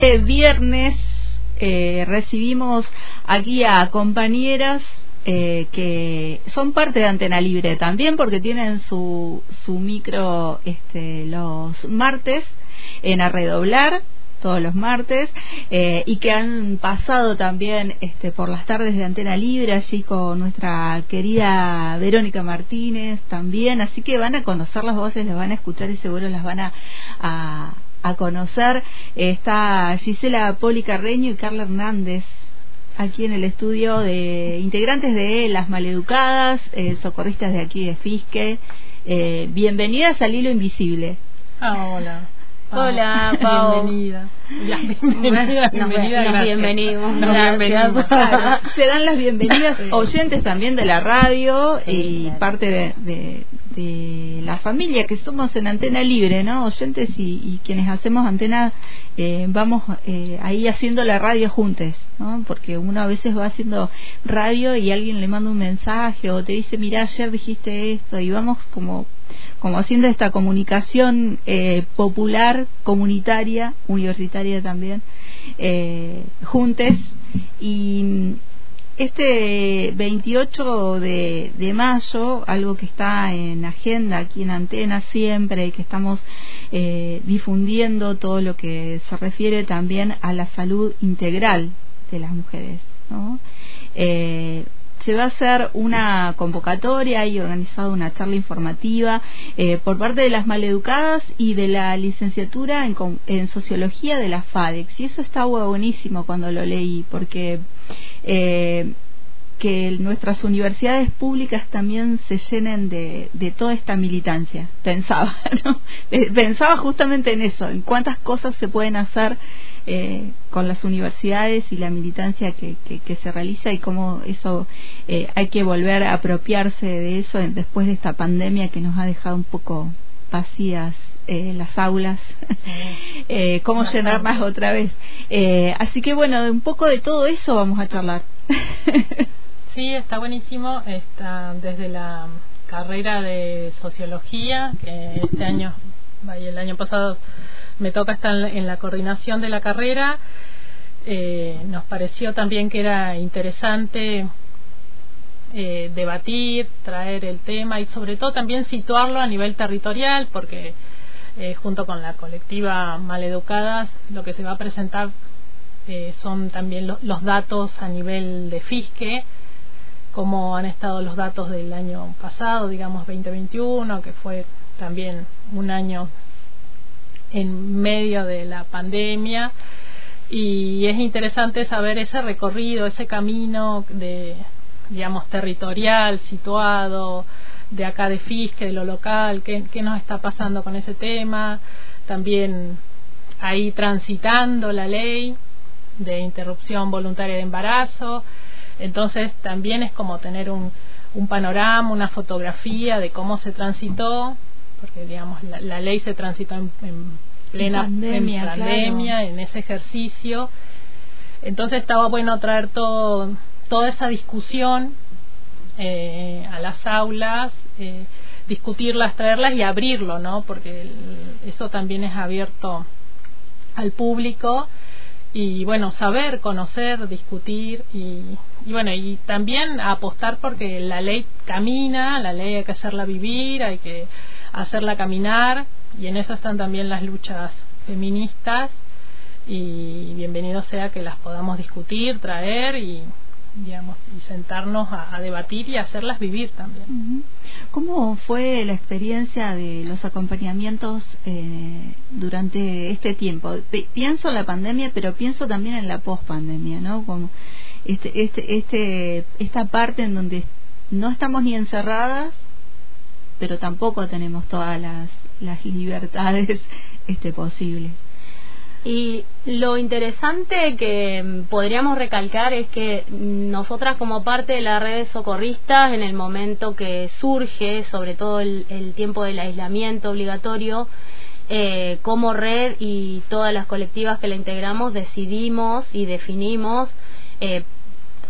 Este viernes eh, recibimos aquí a compañeras eh, que son parte de Antena Libre también porque tienen su, su micro este, los martes en Arredoblar todos los martes eh, y que han pasado también este, por las tardes de Antena Libre allí con nuestra querida Verónica Martínez también, así que van a conocer las voces, las van a escuchar y seguro las van a, a a conocer. Está Gisela Poli Carreño y Carla Hernández aquí en el estudio de integrantes de Las Maleducadas, eh, socorristas de aquí de Fisque. Eh, bienvenidas al Hilo Invisible. Ah, hola. Hola, Pau. Bienvenida. bienvenida, bienvenida. Nos, bienvenimos. Se dan las bienvenidas oyentes también de la radio y parte de, de, la familia que somos en Antena Libre, ¿no? Oyentes y, quienes hacemos Antena, eh, vamos eh, ahí haciendo la radio juntos, ¿no? Porque uno a veces va haciendo radio y alguien le manda un mensaje o te dice, mira, ayer dijiste esto y vamos como como haciendo esta comunicación eh, popular, comunitaria, universitaria también, eh, juntes. Y este 28 de, mayo, algo que está en agenda aquí en Antena siempre, que estamos eh, difundiendo todo lo que se refiere también a la salud integral de las mujeres. ¿no? Eh, se va a hacer una convocatoria y organizada una charla informativa eh, por parte de las maleducadas y de la licenciatura en, en sociología de la FADEX. Y eso está buenísimo cuando lo leí, porque eh, que nuestras universidades públicas también se llenen de, de toda esta militancia. Pensaba, ¿no? Pensaba justamente en eso, en cuántas cosas se pueden hacer eh, con las universidades y la militancia que, que, se realiza y cómo eso eh, hay que volver a apropiarse de eso después de esta pandemia que nos ha dejado un poco vacías eh, las aulas, eh, cómo llenarlas otra vez. Eh, así que bueno, un poco de todo eso vamos a charlar. sí, está buenísimo. Está desde la carrera de sociología, que este año, el año pasado me toca estar en la coordinación de la carrera. Eh, nos pareció también que era interesante eh, debatir, traer el tema y sobre todo también situarlo a nivel territorial, porque eh, junto con la colectiva Maleducadas lo que se va a presentar eh, son también los datos a nivel de FISQUE, como han estado los datos del año pasado, digamos 2021, que fue también un año en medio de la pandemia. Y es interesante saber ese recorrido, ese camino de, digamos, territorial, situado, de acá de Fisque, de lo local, qué, qué nos está pasando con ese tema, también ahí transitando la ley de interrupción voluntaria de embarazo, entonces también es como tener un, un panorama, una fotografía de cómo se transitó porque digamos la, ley se transitó en, plena pandemia, en, ese ejercicio. Entonces estaba bueno traer todo, toda esa discusión eh, a las aulas, eh, discutirlas, traerlas y abrirlo, ¿no? Porque eso también es abierto al público y bueno, saber, conocer, discutir y, y, bueno, y también apostar porque la ley camina, la ley hay que hacerla vivir, hay que hacerla caminar y en eso están también las luchas feministas y bienvenido sea que las podamos discutir, traer y digamos y sentarnos a, debatir y hacerlas vivir también. ¿Cómo fue la experiencia de los acompañamientos eh, durante este tiempo? pienso en la pandemia, pero pienso también en la pospandemia, ¿no? Como este, este, este, esta parte en donde no estamos ni encerradas pero tampoco tenemos todas las, las libertades este, posibles. Y lo interesante que podríamos recalcar es que nosotras como parte de la red de socorristas, en el momento que surge, sobre todo el, tiempo del aislamiento obligatorio, eh, como red y todas las colectivas que la integramos decidimos y definimos eh,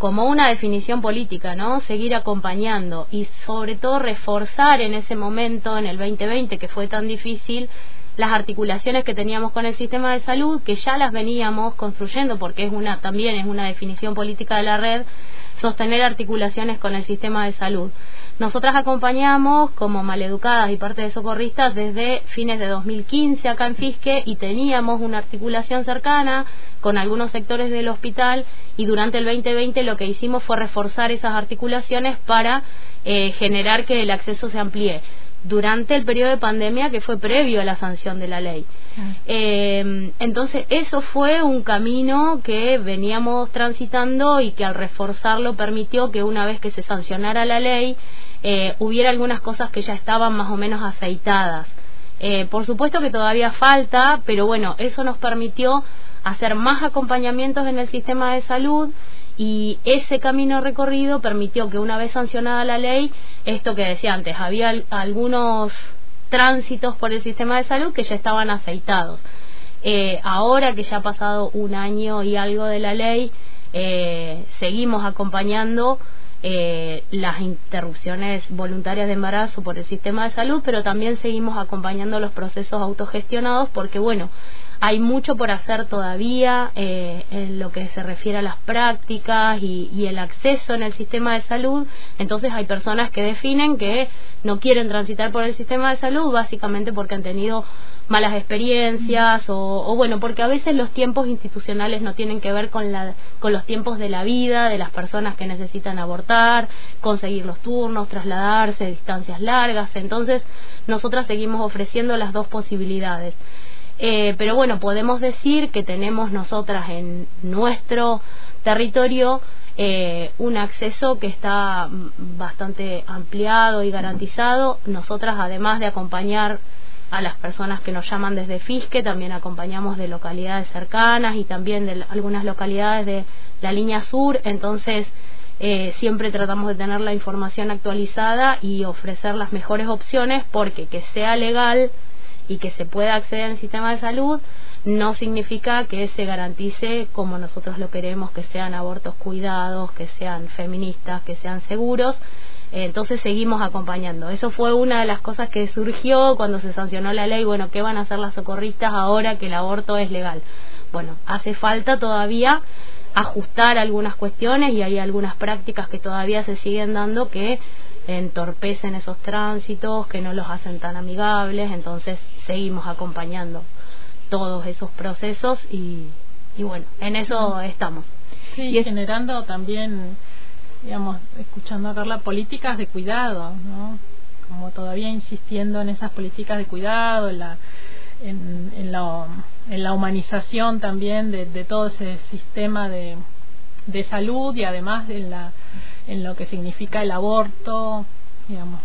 como una definición política, ¿no? Seguir acompañando y sobre todo reforzar en ese momento, en el 2020, que fue tan difícil, las articulaciones que teníamos con el sistema de salud, que ya las veníamos construyendo, porque es una también es una definición política de la red, sostener articulaciones con el sistema de salud. Nosotras acompañamos como maleducadas y parte de socorristas desde fines de 2015 acá en Fisque y teníamos una articulación cercana con algunos sectores del hospital y durante el 2020 lo que hicimos fue reforzar esas articulaciones para eh, generar que el acceso se amplíe durante el periodo de pandemia que fue previo a la sanción de la ley. Eh, entonces, eso fue un camino que veníamos transitando y que al reforzarlo permitió que una vez que se sancionara la ley, eh, hubiera algunas cosas que ya estaban más o menos aceitadas. Eh, por supuesto que todavía falta, pero bueno, eso nos permitió hacer más acompañamientos en el sistema de salud y ese camino recorrido permitió que una vez sancionada la ley, esto que decía antes, había algunos tránsitos por el sistema de salud que ya estaban aceitados. Eh, ahora que ya ha pasado un año y algo de la ley, eh, seguimos acompañando eh, las interrupciones voluntarias de embarazo por el sistema de salud, pero también seguimos acompañando los procesos autogestionados porque, bueno, hay mucho por hacer todavía eh, en lo que se refiere a las prácticas y, y, el acceso en el sistema de salud. Entonces hay personas que definen que no quieren transitar por el sistema de salud básicamente porque han tenido malas experiencias o, o, bueno, porque a veces los tiempos institucionales no tienen que ver con, la, con los tiempos de la vida de las personas que necesitan abortar, conseguir los turnos, trasladarse, distancias largas. Entonces, nosotras seguimos ofreciendo las dos posibilidades. Eh, pero bueno, podemos decir que tenemos nosotras en nuestro territorio eh, un acceso que está bastante ampliado y garantizado. Nosotras, además de acompañar a las personas que nos llaman desde Fisque, también acompañamos de localidades cercanas y también de algunas localidades de la línea sur. Entonces, eh, siempre tratamos de tener la información actualizada y ofrecer las mejores opciones porque que sea legal y que se pueda acceder al sistema de salud no significa que se garantice como nosotros lo queremos, que sean abortos cuidados, que sean feministas, que sean seguros. Entonces seguimos acompañando. Eso fue una de las cosas que surgió cuando se sancionó la ley. Bueno, ¿qué van a hacer las socorristas ahora que el aborto es legal? Bueno, hace falta todavía ajustar algunas cuestiones y hay algunas prácticas que todavía se siguen dando que entorpecen esos tránsitos, que no los hacen tan amigables, entonces seguimos acompañando todos esos procesos y, y bueno, en eso estamos. Sí, y generando también, digamos, escuchando a Carla, políticas de cuidado, ¿no? Como todavía insistiendo en esas políticas de cuidado, en la, en, en la, en la humanización también de, de todo ese sistema de, de salud y además en, la, en lo que significa el aborto, digamos,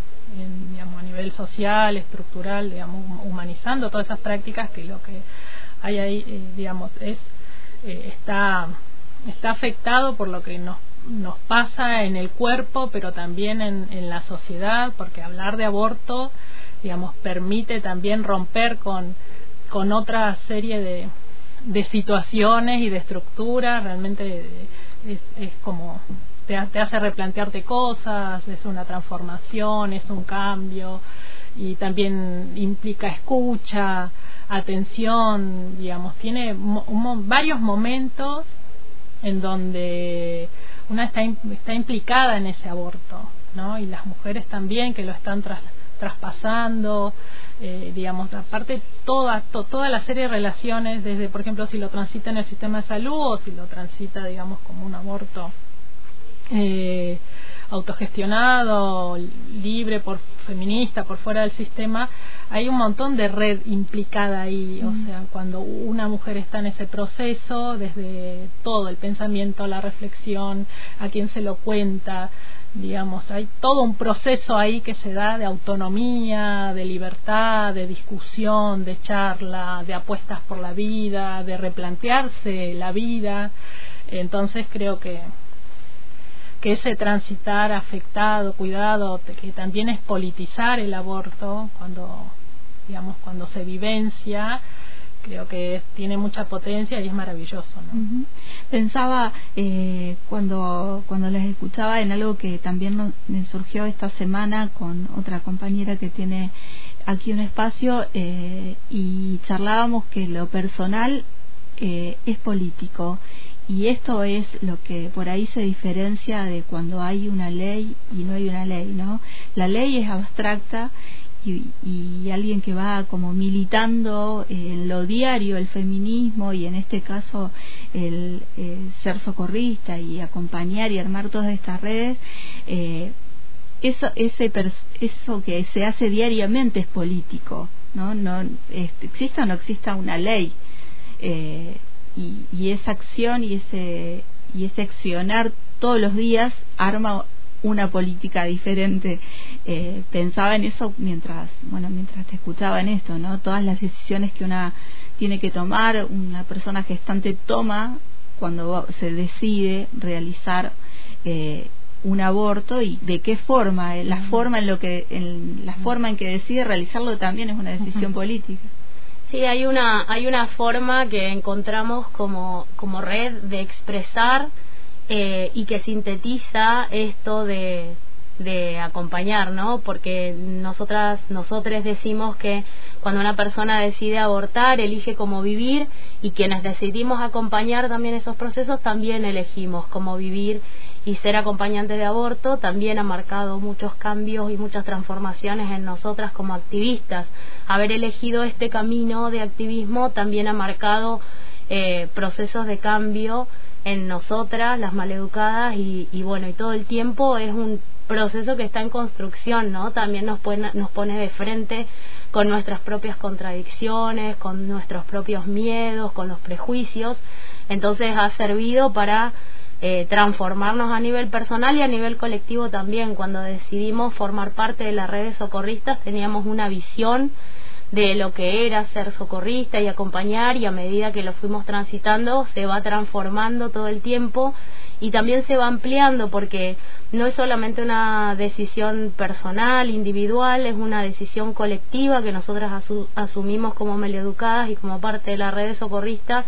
digamos, a nivel social, estructural, digamos, humanizando todas esas prácticas que lo que hay ahí, eh, digamos, es eh, está está afectado por lo que nos nos pasa en el cuerpo, pero también en, en la sociedad, porque hablar de aborto, digamos, permite también romper con con otra serie de, de situaciones y de estructuras, realmente es, es como te, hace replantearte cosas, es una transformación, es un cambio y también implica escucha, atención, digamos, tiene varios momentos en donde una está, está implicada en ese aborto, ¿no? Y las mujeres también que lo están traspasando, eh, digamos, aparte toda, toda la serie de relaciones, desde, por ejemplo, si lo transita en el sistema de salud o si lo transita, digamos, como un aborto eh, autogestionado, libre, por feminista, por fuera del sistema, hay un montón de red implicada ahí. O sea, cuando una mujer está en ese proceso, desde todo, el pensamiento, la reflexión, a quien se lo cuenta, digamos, hay todo un proceso ahí que se da de autonomía, de libertad, de discusión, de charla, de apuestas por la vida, de replantearse la vida. Entonces creo que que ese transitar afectado, cuidado, que también es politizar el aborto cuando, digamos, cuando se vivencia, creo que tiene mucha potencia y es maravilloso. ¿no? Pensaba eh, cuando, cuando les escuchaba en algo que también me surgió esta semana con otra compañera que tiene aquí un espacio eh, y charlábamos que lo personal eh, es político y esto es lo que por ahí se diferencia de cuando hay una ley y no hay una ley, ¿no? La ley es abstracta y, alguien que va como militando en lo diario el feminismo y en este caso el, ser socorrista y acompañar y armar todas estas redes, eh, eso, ese, eso que se hace diariamente es político, ¿no? no exista o no exista una ley. Eh, y, y, esa acción y ese y ese accionar todos los días arma una política diferente. Eh, pensaba en eso mientras, bueno, mientras te escuchaba en esto, ¿no? Todas las decisiones que una tiene que tomar, una persona gestante toma cuando se decide realizar eh, un aborto y de qué forma, eh, la forma en lo que, en la forma en que decide realizarlo también es una decisión política. Sí, hay una, hay una forma que encontramos como, como red de expresar eh, y que sintetiza esto de, de acompañar, ¿no? Porque nosotras, nosotros decimos que cuando una persona decide abortar, elige cómo vivir y quienes decidimos acompañar también esos procesos, también elegimos cómo vivir y ser acompañante de aborto también ha marcado muchos cambios y muchas transformaciones en nosotras como activistas. Haber elegido este camino de activismo también ha marcado eh, procesos de cambio en nosotras, las maleducadas, y, y bueno, y todo el tiempo es un proceso que está en construcción, ¿no? También nos pone, nos pone de frente con nuestras propias contradicciones, con nuestros propios miedos, con los prejuicios. Entonces ha servido para eh, transformarnos a nivel personal y a nivel colectivo también. Cuando decidimos formar parte de las redes socorristas teníamos una visión de lo que era ser socorrista y acompañar y a medida que lo fuimos transitando se va transformando todo el tiempo y también se va ampliando porque no es solamente una decisión personal, individual, es una decisión colectiva que nosotras asumimos como meleducadas y como parte de las redes socorristas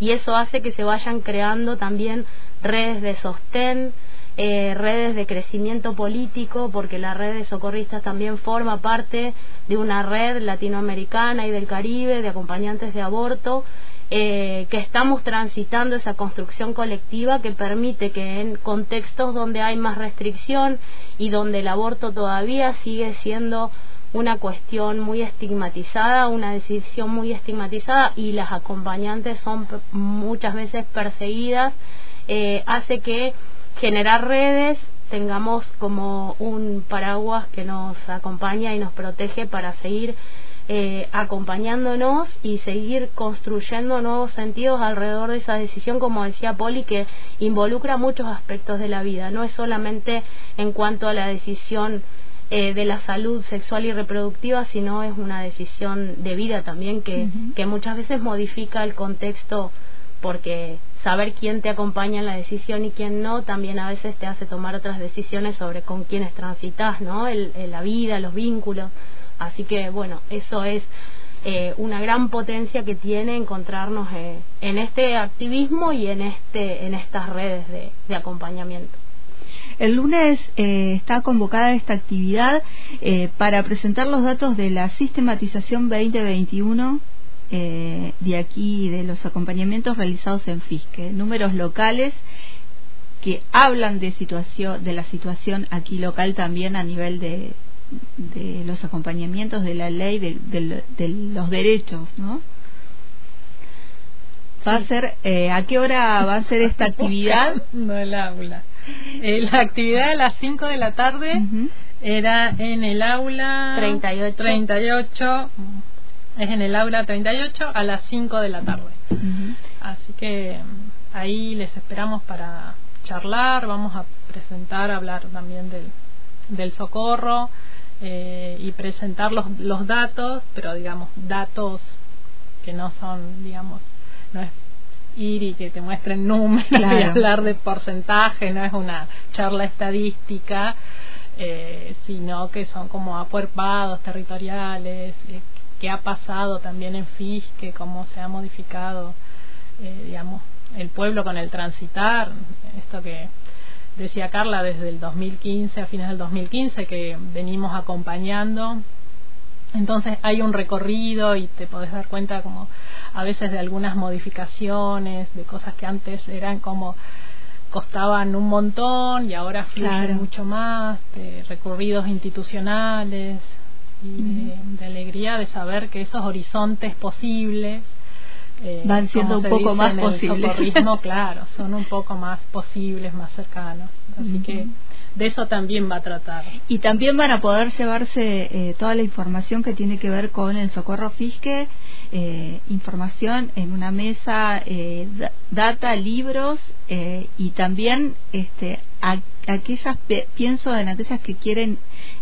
y eso hace que se vayan creando también redes de sostén, eh, redes de crecimiento político, porque la red de socorristas también forma parte de una red latinoamericana y del Caribe de acompañantes de aborto, eh, que estamos transitando esa construcción colectiva que permite que en contextos donde hay más restricción y donde el aborto todavía sigue siendo una cuestión muy estigmatizada, una decisión muy estigmatizada y las acompañantes son muchas veces perseguidas, eh, hace que generar redes, tengamos como un paraguas que nos acompaña y nos protege para seguir eh, acompañándonos y seguir construyendo nuevos sentidos alrededor de esa decisión, como decía Poli, que involucra muchos aspectos de la vida, no es solamente en cuanto a la decisión eh, de la salud sexual y reproductiva, sino es una decisión de vida también que, que muchas veces modifica el contexto porque saber quién te acompaña en la decisión y quién no también a veces te hace tomar otras decisiones sobre con quiénes transitas, ¿no? El, la vida, los vínculos. Así que bueno, eso es eh, una gran potencia que tiene encontrarnos eh, en este activismo y en este en estas redes de, acompañamiento. El lunes eh, está convocada esta actividad para presentar los datos de la sistematización 2021 eh, de aquí, de los acompañamientos realizados en FISCE, números locales que hablan de situación de la situación aquí local también a nivel de, de los acompañamientos de la ley de, de, los derechos no va a ser eh, a qué hora va a ser esta actividad no el aula. Eh, la actividad de las 5 de la tarde era en el aula 38 38 es en el aula 38 a las 5 de la tarde. Así que mm, ahí les esperamos para charlar, vamos a presentar, hablar también del, del socorro eh, y presentar los, los datos, pero digamos, datos que no son, digamos, no es ir y que te muestren números y hablar de porcentaje, no es una charla estadística, eh, sino que son como acuerpados territoriales, eh, qué ha pasado también en Fisque, cómo se ha modificado, eh, digamos, el pueblo con el transitar, esto que decía Carla desde el 2015, a fines del 2015, que venimos acompañando. Entonces hay un recorrido y te podés dar cuenta como a veces de algunas modificaciones, de cosas que antes eran como costaban un montón y ahora fluyen mucho más, de recorridos institucionales y de, alegría de saber que esos horizontes posibles eh, van siendo un poco más posibles. claro, son un poco más posibles, más cercanos. Así que de eso también va a tratar. Y también van a poder llevarse eh, toda la información que tiene que ver con el socorro fisque, eh, información en una mesa, eh, data, libros y también este, aquellas, pienso en aquellas que quieren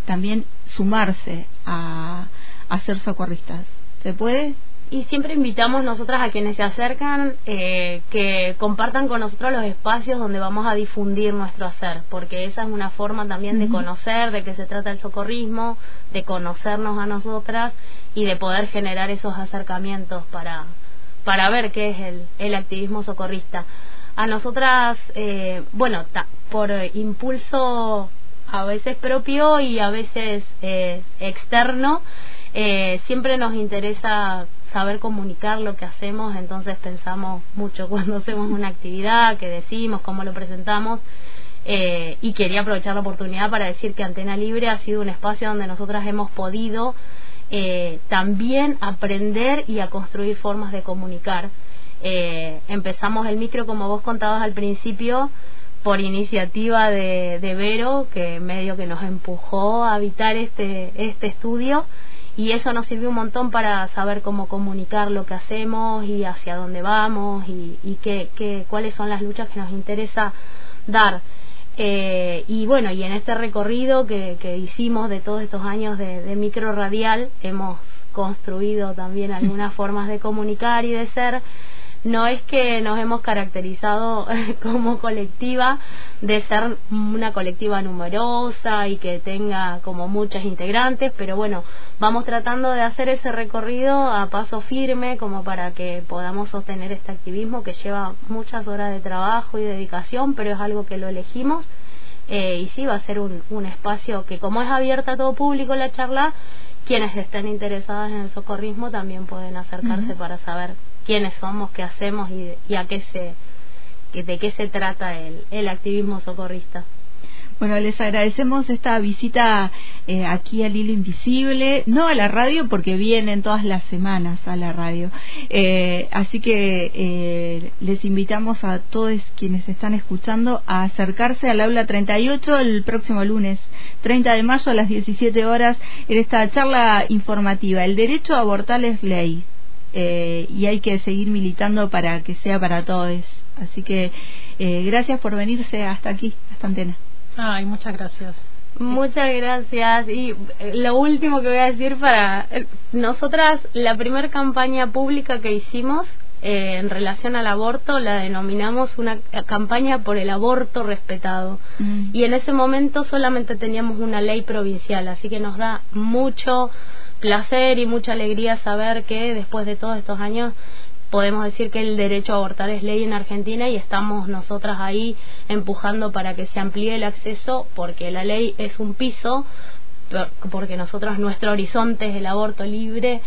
también sumarse a, a ser socorristas. ¿Se puede? Y siempre invitamos nosotras a quienes se acercan eh, que compartan con nosotros los espacios donde vamos a difundir nuestro hacer, porque esa es una forma también de conocer de qué se trata el socorrismo, de conocernos a nosotras y de poder generar esos acercamientos para, para ver qué es el, el activismo socorrista. A nosotras, eh, bueno, por impulso a veces propio y a veces eh, externo, eh, siempre nos interesa saber comunicar lo que hacemos, entonces pensamos mucho cuando hacemos una actividad, qué decimos, cómo lo presentamos. Eh, y quería aprovechar la oportunidad para decir que Antena Libre ha sido un espacio donde nosotras hemos podido eh, también aprender y a construir formas de comunicar. Eh, empezamos el micro, como vos contabas al principio, por iniciativa de, de Vero, que medio que nos empujó a habitar este, este estudio y eso nos sirvió un montón para saber cómo comunicar lo que hacemos y hacia dónde vamos y, y qué, qué, cuáles son las luchas que nos interesa dar. Eh, y bueno, y en este recorrido que, que hicimos de todos estos años de, de micro radial, hemos construido también algunas formas de comunicar y de ser no es que nos hemos caracterizado como colectiva de ser una colectiva numerosa y que tenga como muchas integrantes, pero bueno, vamos tratando de hacer ese recorrido a paso firme como para que podamos sostener este activismo que lleva muchas horas de trabajo y dedicación, pero es algo que lo elegimos. Eh, y sí, va a ser un, un espacio que como es abierta a todo público la charla, quienes estén interesadas en el socorrismo también pueden acercarse para saber quiénes somos, qué hacemos y, a qué se, de qué se trata el, el activismo socorrista. Bueno, les agradecemos esta visita eh, aquí al Hilo Invisible, no a la radio porque vienen todas las semanas a la radio. Eh, así que eh, les invitamos a todos quienes están escuchando a acercarse al aula 38 el próximo lunes 30 de mayo a las 17 horas en esta charla informativa. El derecho a abortar es ley. Eh, y hay que seguir militando para que sea para todos. Así que eh, gracias por venirse hasta aquí, hasta Antena. Ay, muchas gracias. Muchas gracias. Y eh, lo último que voy a decir para nosotras, la primera campaña pública que hicimos en relación al aborto la denominamos una campaña por el aborto respetado. Mm. Y en ese momento solamente teníamos una ley provincial, así que nos da mucho placer y mucha alegría saber que después de todos estos años podemos decir que el derecho a abortar es ley en Argentina y estamos nosotras ahí empujando para que se amplíe el acceso porque la ley es un piso, porque nosotros nuestro horizonte es el aborto libre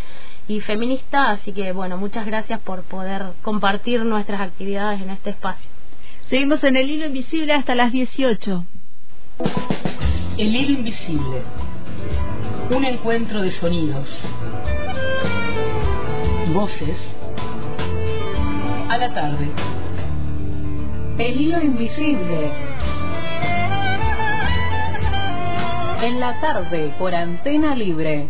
y feminista, así que bueno, muchas gracias por poder compartir nuestras actividades en este espacio. Seguimos en el hilo invisible hasta las 18. El hilo invisible un encuentro de sonidos y voces a la tarde. El hilo invisible. En la tarde por antena libre.